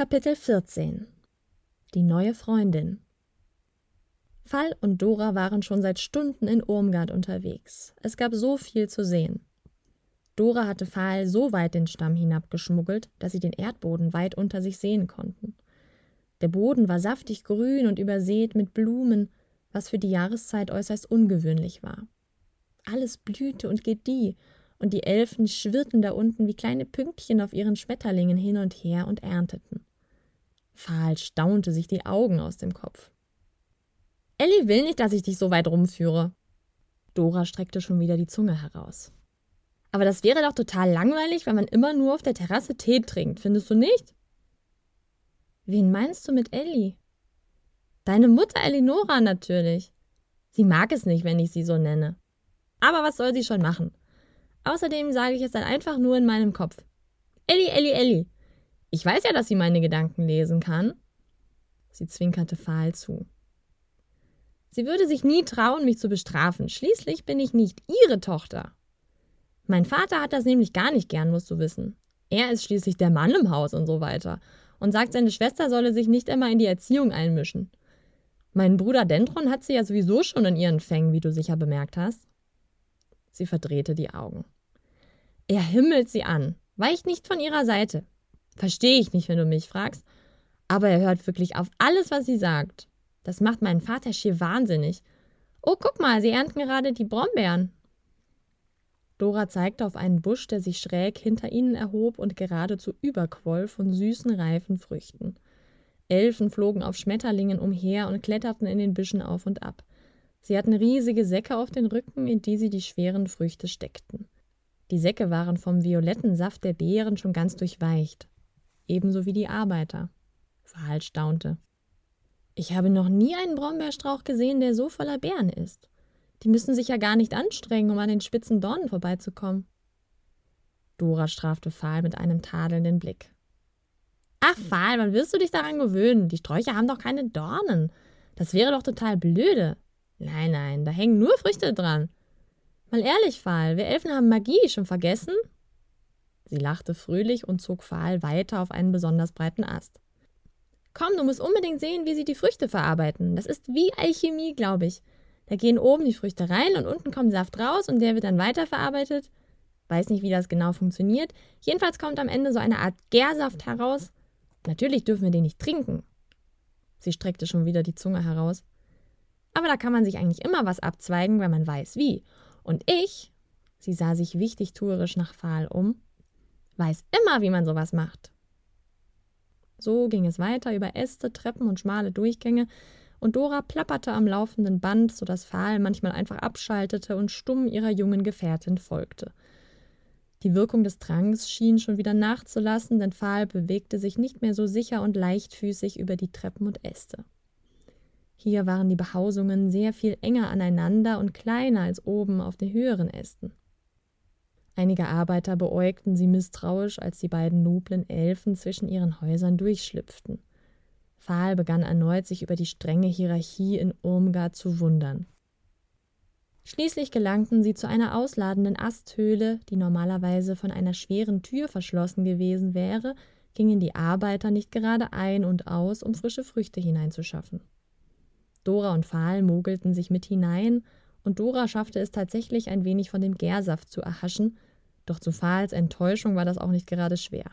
Kapitel 14 Die neue Freundin Fall und Dora waren schon seit Stunden in Urmgard unterwegs. Es gab so viel zu sehen. Dora hatte Fall so weit den Stamm hinabgeschmuggelt, dass sie den Erdboden weit unter sich sehen konnten. Der Boden war saftig grün und übersät mit Blumen, was für die Jahreszeit äußerst ungewöhnlich war. Alles blühte und gedieh, und die Elfen schwirrten da unten wie kleine Pünktchen auf ihren Schmetterlingen hin und her und ernteten. Fahl staunte sich die Augen aus dem Kopf. Ellie will nicht, dass ich dich so weit rumführe. Dora streckte schon wieder die Zunge heraus. Aber das wäre doch total langweilig, wenn man immer nur auf der Terrasse Tee trinkt, findest du nicht? Wen meinst du mit Ellie? Deine Mutter Elinora natürlich. Sie mag es nicht, wenn ich sie so nenne. Aber was soll sie schon machen? Außerdem sage ich es dann einfach nur in meinem Kopf. Ellie, Ellie, Ellie. Ich weiß ja, dass sie meine Gedanken lesen kann. Sie zwinkerte fahl zu. Sie würde sich nie trauen, mich zu bestrafen. Schließlich bin ich nicht ihre Tochter. Mein Vater hat das nämlich gar nicht gern, musst du wissen. Er ist schließlich der Mann im Haus und so weiter und sagt, seine Schwester solle sich nicht immer in die Erziehung einmischen. Mein Bruder Dendron hat sie ja sowieso schon in ihren Fängen, wie du sicher bemerkt hast. Sie verdrehte die Augen. Er himmelt sie an, weicht nicht von ihrer Seite. Verstehe ich nicht, wenn du mich fragst, aber er hört wirklich auf alles, was sie sagt. Das macht meinen Vater schier wahnsinnig. Oh, guck mal, sie ernten gerade die Brombeeren. Dora zeigte auf einen Busch, der sich schräg hinter ihnen erhob und geradezu überquoll von süßen, reifen Früchten. Elfen flogen auf Schmetterlingen umher und kletterten in den Büschen auf und ab. Sie hatten riesige Säcke auf den Rücken, in die sie die schweren Früchte steckten. Die Säcke waren vom violetten Saft der Beeren schon ganz durchweicht, ebenso wie die Arbeiter. Verhalt staunte. Ich habe noch nie einen Brombeerstrauch gesehen, der so voller Beeren ist. Die müssen sich ja gar nicht anstrengen, um an den spitzen Dornen vorbeizukommen. Dora strafte Pfahl mit einem tadelnden Blick. Ach, Pfahl, wann wirst du dich daran gewöhnen? Die Sträucher haben doch keine Dornen. Das wäre doch total blöde. Nein, nein, da hängen nur Früchte dran. Mal ehrlich, Pfahl, wir Elfen haben Magie schon vergessen? Sie lachte fröhlich und zog Pfahl weiter auf einen besonders breiten Ast. Komm, du musst unbedingt sehen, wie sie die Früchte verarbeiten. Das ist wie Alchemie, glaube ich. Da gehen oben die Früchte rein und unten kommt Saft raus und der wird dann weiterverarbeitet. Weiß nicht, wie das genau funktioniert. Jedenfalls kommt am Ende so eine Art Gärsaft heraus. Natürlich dürfen wir den nicht trinken. Sie streckte schon wieder die Zunge heraus. Aber da kann man sich eigentlich immer was abzweigen, wenn man weiß wie. Und ich, sie sah sich wichtig tuerisch nach Pfahl um, weiß immer, wie man sowas macht. So ging es weiter über Äste, Treppen und schmale Durchgänge, und Dora plapperte am laufenden Band, so dass Pfahl manchmal einfach abschaltete und stumm ihrer jungen Gefährtin folgte. Die Wirkung des Tranks schien schon wieder nachzulassen, denn Pfahl bewegte sich nicht mehr so sicher und leichtfüßig über die Treppen und Äste. Hier waren die Behausungen sehr viel enger aneinander und kleiner als oben auf den höheren Ästen. Einige Arbeiter beäugten sie misstrauisch, als die beiden noblen Elfen zwischen ihren Häusern durchschlüpften. Pfahl begann erneut, sich über die strenge Hierarchie in Urmgard zu wundern. Schließlich gelangten sie zu einer ausladenden Asthöhle, die normalerweise von einer schweren Tür verschlossen gewesen wäre, gingen die Arbeiter nicht gerade ein und aus, um frische Früchte hineinzuschaffen. Dora und Pfahl mogelten sich mit hinein, und Dora schaffte es tatsächlich ein wenig von dem Gärsaft zu erhaschen, doch zu Phals Enttäuschung war das auch nicht gerade schwer.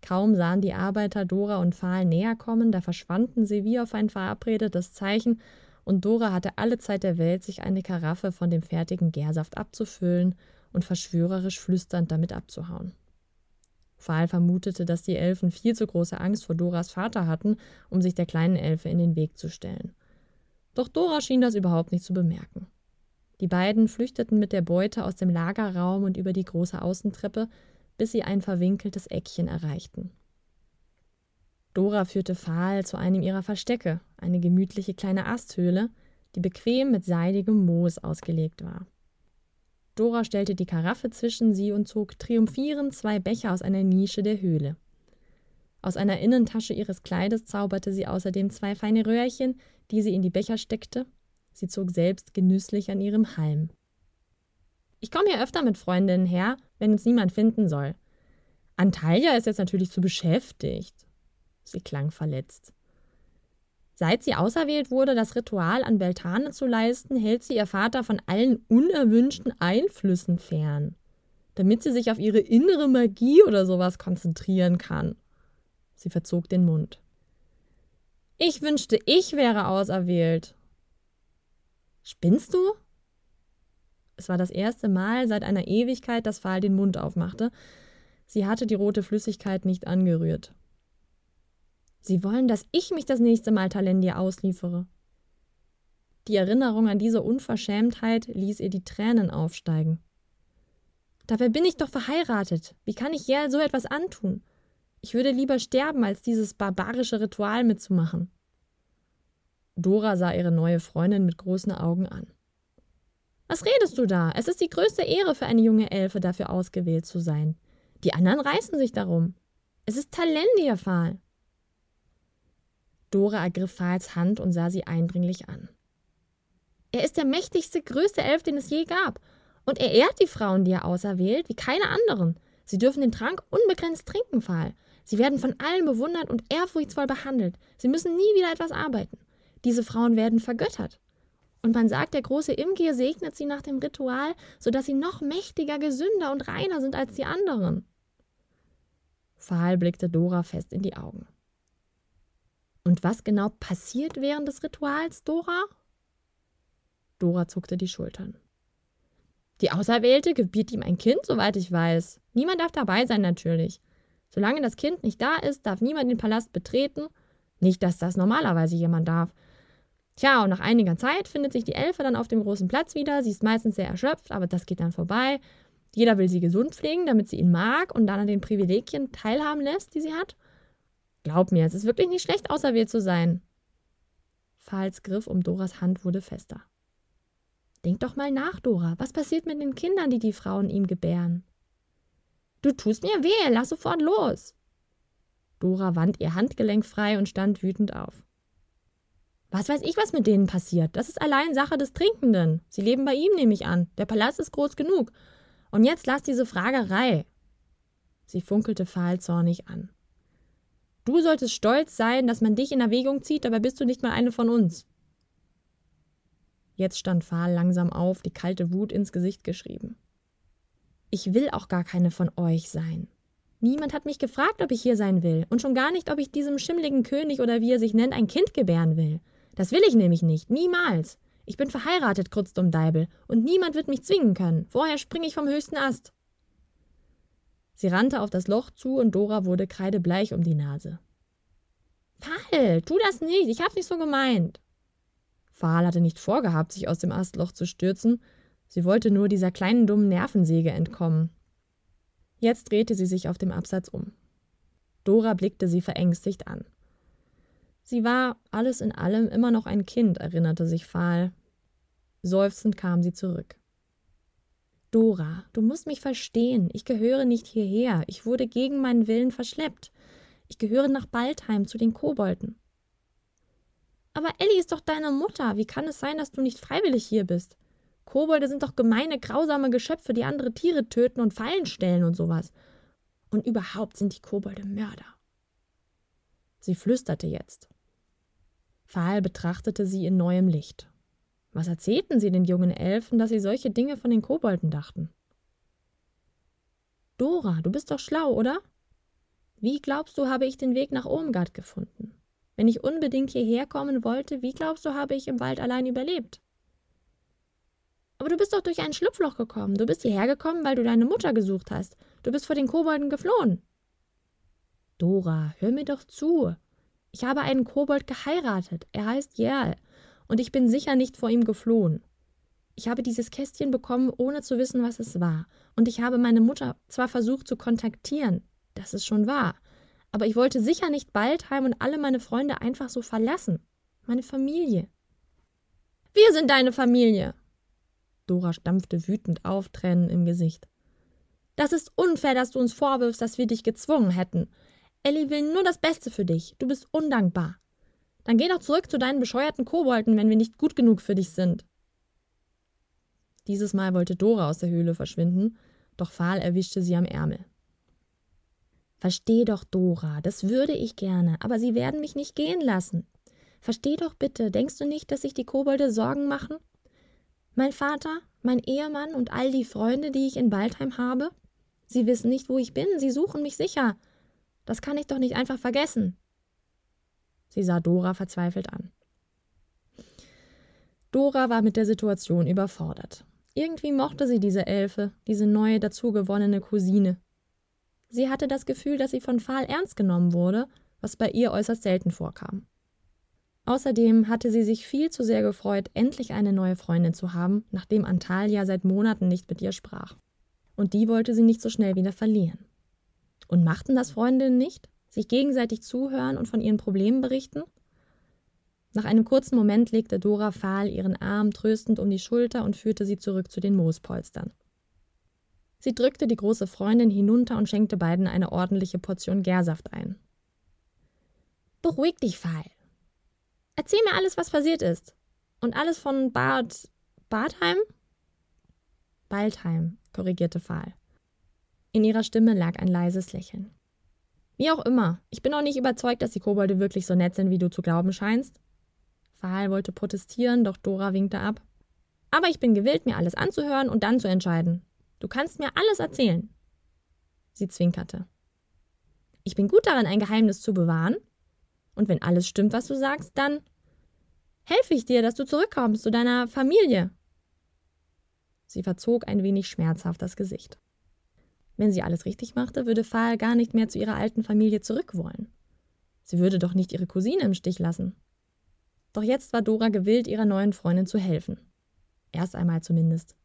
Kaum sahen die Arbeiter Dora und Pfahl näher kommen, da verschwanden sie wie auf ein verabredetes Zeichen, und Dora hatte alle Zeit der Welt, sich eine Karaffe von dem fertigen Gärsaft abzufüllen und verschwörerisch flüsternd damit abzuhauen. Pfahl vermutete, dass die Elfen viel zu große Angst vor Doras Vater hatten, um sich der kleinen Elfe in den Weg zu stellen. Doch Dora schien das überhaupt nicht zu bemerken. Die beiden flüchteten mit der Beute aus dem Lagerraum und über die große Außentreppe, bis sie ein verwinkeltes Eckchen erreichten. Dora führte Pfahl zu einem ihrer Verstecke, eine gemütliche kleine Asthöhle, die bequem mit seidigem Moos ausgelegt war. Dora stellte die Karaffe zwischen sie und zog triumphierend zwei Becher aus einer Nische der Höhle. Aus einer Innentasche ihres Kleides zauberte sie außerdem zwei feine Röhrchen, die sie in die Becher steckte. Sie zog selbst genüsslich an ihrem Halm. Ich komme hier öfter mit Freundinnen her, wenn uns niemand finden soll. Antalya ist jetzt natürlich zu beschäftigt. Sie klang verletzt. Seit sie auserwählt wurde, das Ritual an Beltane zu leisten, hält sie ihr Vater von allen unerwünschten Einflüssen fern, damit sie sich auf ihre innere Magie oder sowas konzentrieren kann. Sie verzog den Mund. Ich wünschte, ich wäre auserwählt. Spinnst du? Es war das erste Mal seit einer Ewigkeit, dass Pfahl den Mund aufmachte. Sie hatte die rote Flüssigkeit nicht angerührt. Sie wollen, dass ich mich das nächste Mal Talendir ausliefere. Die Erinnerung an diese Unverschämtheit ließ ihr die Tränen aufsteigen. Dabei bin ich doch verheiratet. Wie kann ich Jerl so etwas antun? Ich würde lieber sterben, als dieses barbarische Ritual mitzumachen. Dora sah ihre neue Freundin mit großen Augen an. Was redest du da? Es ist die größte Ehre für eine junge Elfe, dafür ausgewählt zu sein. Die anderen reißen sich darum. Es ist Talendir, Pfahl. Dora ergriff Fahls Hand und sah sie eindringlich an. Er ist der mächtigste, größte Elf, den es je gab. Und er ehrt die Frauen, die er auserwählt, wie keine anderen. Sie dürfen den Trank unbegrenzt trinken, Pfahl. Sie werden von allen bewundert und ehrfurchtsvoll behandelt. Sie müssen nie wieder etwas arbeiten. Diese Frauen werden vergöttert. Und man sagt, der große Imgir segnet sie nach dem Ritual, sodass sie noch mächtiger, gesünder und reiner sind als die anderen. Pfahl blickte Dora fest in die Augen. Und was genau passiert während des Rituals, Dora? Dora zuckte die Schultern. Die Auserwählte gebiert ihm ein Kind, soweit ich weiß. Niemand darf dabei sein, natürlich. Solange das Kind nicht da ist, darf niemand den Palast betreten. Nicht, dass das normalerweise jemand darf. Tja, und nach einiger Zeit findet sich die Elfe dann auf dem großen Platz wieder. Sie ist meistens sehr erschöpft, aber das geht dann vorbei. Jeder will sie gesund pflegen, damit sie ihn mag und dann an den Privilegien teilhaben lässt, die sie hat. Glaub mir, es ist wirklich nicht schlecht, auserwählt zu sein. Fahls Griff um Doras Hand wurde fester. Denk doch mal nach, Dora. Was passiert mit den Kindern, die die Frauen ihm gebären? Du tust mir weh, lass sofort los. Dora wand ihr Handgelenk frei und stand wütend auf. Was weiß ich, was mit denen passiert? Das ist allein Sache des Trinkenden. Sie leben bei ihm, nehme ich an. Der Palast ist groß genug. Und jetzt lass diese Fragerei. Sie funkelte fahl zornig an. Du solltest stolz sein, dass man dich in Erwägung zieht, dabei bist du nicht mal eine von uns. Jetzt stand Fahl langsam auf, die kalte Wut ins Gesicht geschrieben. Ich will auch gar keine von euch sein. Niemand hat mich gefragt, ob ich hier sein will, und schon gar nicht, ob ich diesem schimmligen König oder wie er sich nennt, ein Kind gebären will. Das will ich nämlich nicht, niemals. Ich bin verheiratet, Krutzdumm Deibel, und niemand wird mich zwingen können. Vorher springe ich vom höchsten Ast. Sie rannte auf das Loch zu und Dora wurde kreidebleich um die Nase. Pfahl, tu das nicht, ich hab's nicht so gemeint. Pfahl hatte nicht vorgehabt, sich aus dem Astloch zu stürzen, sie wollte nur dieser kleinen dummen Nervensäge entkommen. Jetzt drehte sie sich auf dem Absatz um. Dora blickte sie verängstigt an. Sie war alles in allem immer noch ein Kind, erinnerte sich Pfahl. Seufzend kam sie zurück. Dora, du musst mich verstehen. Ich gehöre nicht hierher. Ich wurde gegen meinen Willen verschleppt. Ich gehöre nach Baldheim zu den Kobolden. Aber Ellie ist doch deine Mutter. Wie kann es sein, dass du nicht freiwillig hier bist? Kobolde sind doch gemeine, grausame Geschöpfe, die andere Tiere töten und Fallen stellen und sowas. Und überhaupt sind die Kobolde Mörder. Sie flüsterte jetzt. Pfahl betrachtete sie in neuem Licht. Was erzählten sie den jungen Elfen, dass sie solche Dinge von den Kobolden dachten? Dora, du bist doch schlau, oder? Wie glaubst du, habe ich den Weg nach Irmgard gefunden? Wenn ich unbedingt hierher kommen wollte, wie glaubst du, habe ich im Wald allein überlebt? Aber du bist doch durch ein Schlupfloch gekommen. Du bist hierher gekommen, weil du deine Mutter gesucht hast. Du bist vor den Kobolden geflohen. Dora, hör mir doch zu. Ich habe einen Kobold geheiratet. Er heißt Jerl und ich bin sicher nicht vor ihm geflohen. Ich habe dieses Kästchen bekommen, ohne zu wissen, was es war, und ich habe meine Mutter zwar versucht zu kontaktieren, das ist schon wahr, aber ich wollte sicher nicht Baldheim und alle meine Freunde einfach so verlassen. Meine Familie. Wir sind deine Familie. Dora stampfte wütend auf, Tränen im Gesicht. Das ist unfair, dass du uns vorwirfst, dass wir dich gezwungen hätten. Ellie will nur das Beste für dich. Du bist undankbar. Dann geh doch zurück zu deinen bescheuerten Kobolden, wenn wir nicht gut genug für dich sind. Dieses Mal wollte Dora aus der Höhle verschwinden, doch Pfahl erwischte sie am Ärmel. Versteh doch, Dora, das würde ich gerne, aber sie werden mich nicht gehen lassen. Versteh doch bitte, denkst du nicht, dass sich die Kobolde Sorgen machen? Mein Vater, mein Ehemann und all die Freunde, die ich in Waldheim habe? Sie wissen nicht, wo ich bin, sie suchen mich sicher. Das kann ich doch nicht einfach vergessen. Sie sah Dora verzweifelt an. Dora war mit der Situation überfordert. Irgendwie mochte sie diese Elfe, diese neue dazugewonnene Cousine. Sie hatte das Gefühl, dass sie von Pfahl ernst genommen wurde, was bei ihr äußerst selten vorkam. Außerdem hatte sie sich viel zu sehr gefreut, endlich eine neue Freundin zu haben, nachdem Antalya seit Monaten nicht mit ihr sprach. Und die wollte sie nicht so schnell wieder verlieren. Und machten das Freundinnen nicht? Sich gegenseitig zuhören und von ihren Problemen berichten? Nach einem kurzen Moment legte Dora Fahl ihren Arm tröstend um die Schulter und führte sie zurück zu den Moospolstern. Sie drückte die große Freundin hinunter und schenkte beiden eine ordentliche Portion Gärsaft ein. Beruhig dich, Fahl. Erzähl mir alles, was passiert ist. Und alles von Bad. Badheim? Baldheim, korrigierte Fahl. In ihrer Stimme lag ein leises Lächeln. Wie auch immer, ich bin auch nicht überzeugt, dass die Kobolde wirklich so nett sind, wie du zu glauben scheinst. Fahl wollte protestieren, doch Dora winkte ab. Aber ich bin gewillt, mir alles anzuhören und dann zu entscheiden. Du kannst mir alles erzählen. Sie zwinkerte. Ich bin gut darin, ein Geheimnis zu bewahren. Und wenn alles stimmt, was du sagst, dann helfe ich dir, dass du zurückkommst zu deiner Familie. Sie verzog ein wenig schmerzhaft das Gesicht. Wenn sie alles richtig machte, würde Fahl gar nicht mehr zu ihrer alten Familie zurück wollen. Sie würde doch nicht ihre Cousine im Stich lassen. Doch jetzt war Dora gewillt, ihrer neuen Freundin zu helfen. Erst einmal zumindest.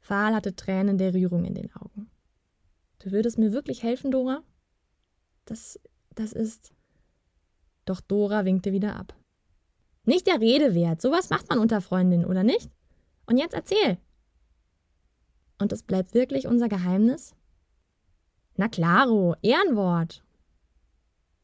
Fahl hatte Tränen der Rührung in den Augen. Du würdest mir wirklich helfen, Dora? Das, das ist. Doch Dora winkte wieder ab. Nicht der Rede wert. Sowas macht man unter Freundinnen, oder nicht? Und jetzt erzähl. Und es bleibt wirklich unser Geheimnis? Na klaro, Ehrenwort.